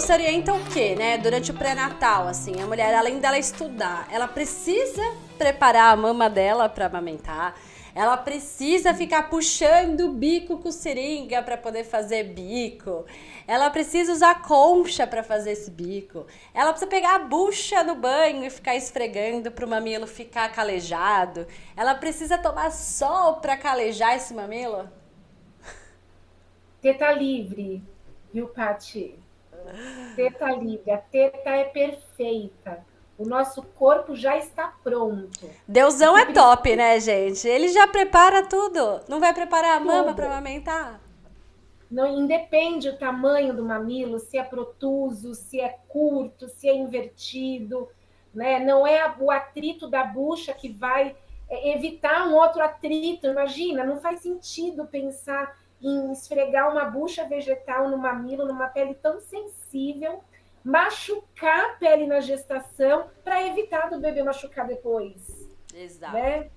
você orienta o quê, né? Durante o pré-natal, assim, a mulher, além dela estudar, ela precisa preparar a mama dela para amamentar. Ela precisa ficar puxando o bico com seringa para poder fazer bico. Ela precisa usar concha para fazer esse bico. Ela precisa pegar a bucha no banho e ficar esfregando para o mamilo ficar calejado. Ela precisa tomar sol para calejar esse mamilo. Teta livre, viu, Pati? Teta livre. A teta é perfeita o nosso corpo já está pronto. Deusão é top, né, gente? Ele já prepara tudo. Não vai preparar a mama para amamentar? Não independe o tamanho do mamilo, se é protuso, se é curto, se é invertido, né? Não é o atrito da bucha que vai é, evitar um outro atrito. Imagina, não faz sentido pensar em esfregar uma bucha vegetal no mamilo, numa pele tão sensível machucar a pele na gestação para evitar do bebê machucar depois. Exato. Né?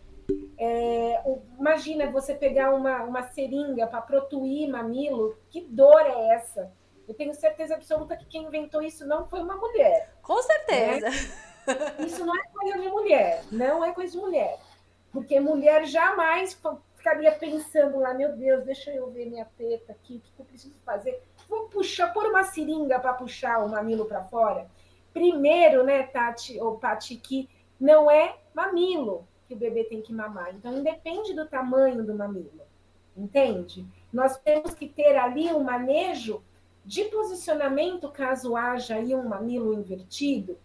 É, imagina você pegar uma, uma seringa para protuir mamilo, que dor é essa? Eu tenho certeza absoluta que quem inventou isso não foi uma mulher. Com certeza. Né? Isso não é coisa de mulher, não é coisa de mulher. Porque mulher jamais ficaria pensando lá, meu Deus, deixa eu ver minha teta aqui, o que eu preciso fazer? vou puxar, pôr uma seringa para puxar o mamilo para fora. Primeiro, né, Tati ou Pati, que não é mamilo que o bebê tem que mamar. Então, independe do tamanho do mamilo, entende? Nós temos que ter ali um manejo de posicionamento caso haja aí um mamilo invertido,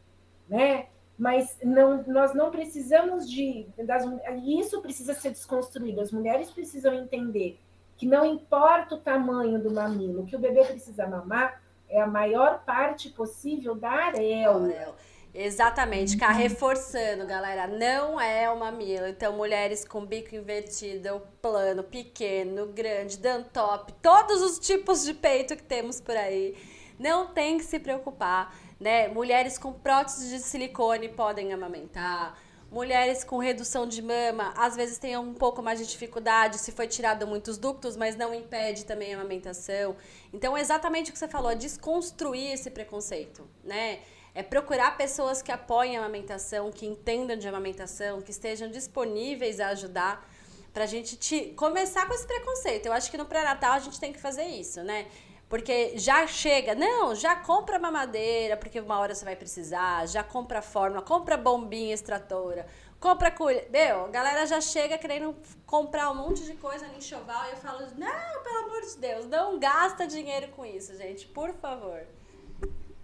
né? Mas não, nós não precisamos de. Das, isso precisa ser desconstruído. As mulheres precisam entender que não importa o tamanho do mamilo, que o bebê precisa mamar é a maior parte possível da areola. Exatamente, cá reforçando, galera, não é o mamilo. Então, mulheres com bico invertido, plano, pequeno, grande, dantop, todos os tipos de peito que temos por aí, não tem que se preocupar, né? Mulheres com prótese de silicone podem amamentar. Mulheres com redução de mama, às vezes têm um pouco mais de dificuldade se foi tirado muitos ductos, mas não impede também a amamentação. Então, é exatamente o que você falou, é desconstruir esse preconceito, né? É procurar pessoas que apoiem a amamentação, que entendam de amamentação, que estejam disponíveis a ajudar para a gente te... começar com esse preconceito. Eu acho que no pré-natal a gente tem que fazer isso, né? Porque já chega, não, já compra mamadeira, porque uma hora você vai precisar, já compra fórmula, compra bombinha extratora, compra colher. Meu, a galera já chega querendo comprar um monte de coisa no enxoval e eu falo, não, pelo amor de Deus, não gasta dinheiro com isso, gente, por favor.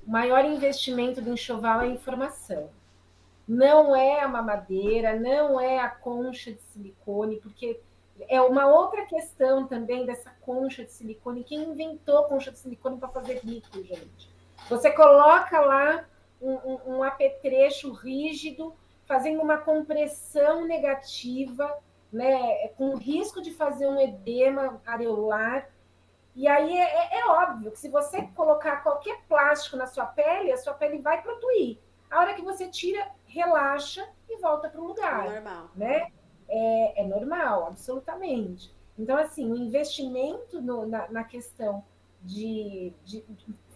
O maior investimento do enxoval é informação. Não é a mamadeira, não é a concha de silicone, porque é uma outra questão também dessa concha de silicone. Quem inventou concha de silicone para fazer bico, gente? Você coloca lá um, um, um apetrecho rígido, fazendo uma compressão negativa, né, com risco de fazer um edema areolar. E aí é, é, é, óbvio que se você colocar qualquer plástico na sua pele, a sua pele vai protuir. A hora que você tira, relaxa e volta para o lugar. Normal. Né? É, normal, absolutamente. Então, assim, o investimento no, na, na, questão de, de,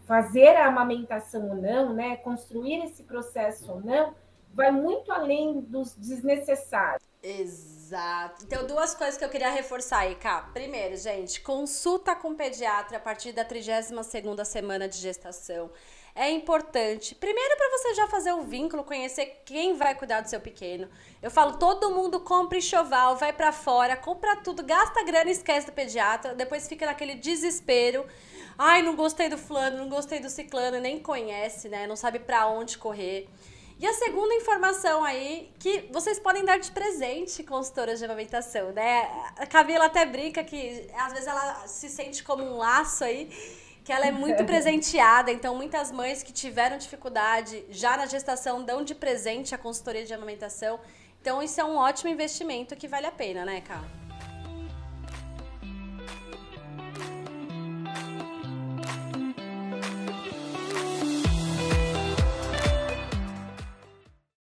fazer a amamentação ou não, né, construir esse processo ou não, vai muito além dos desnecessários. Exato. Então, duas coisas que eu queria reforçar aí, Cá. Primeiro, gente, consulta com pediatra a partir da 32 segunda semana de gestação é importante. Primeiro, para você já fazer o vínculo, conhecer quem vai cuidar do seu pequeno. Eu falo, todo mundo compra enxoval, vai para fora, compra tudo, gasta grana e esquece do pediatra. Depois fica naquele desespero. Ai, não gostei do fulano, não gostei do ciclano, nem conhece, né? Não sabe para onde correr. E a segunda informação aí, que vocês podem dar de presente consultoras de amamentação, né? A Camila até brinca que às vezes ela se sente como um laço aí que ela é muito presenteada, então muitas mães que tiveram dificuldade já na gestação dão de presente a consultoria de amamentação. Então isso é um ótimo investimento que vale a pena, né, Carla?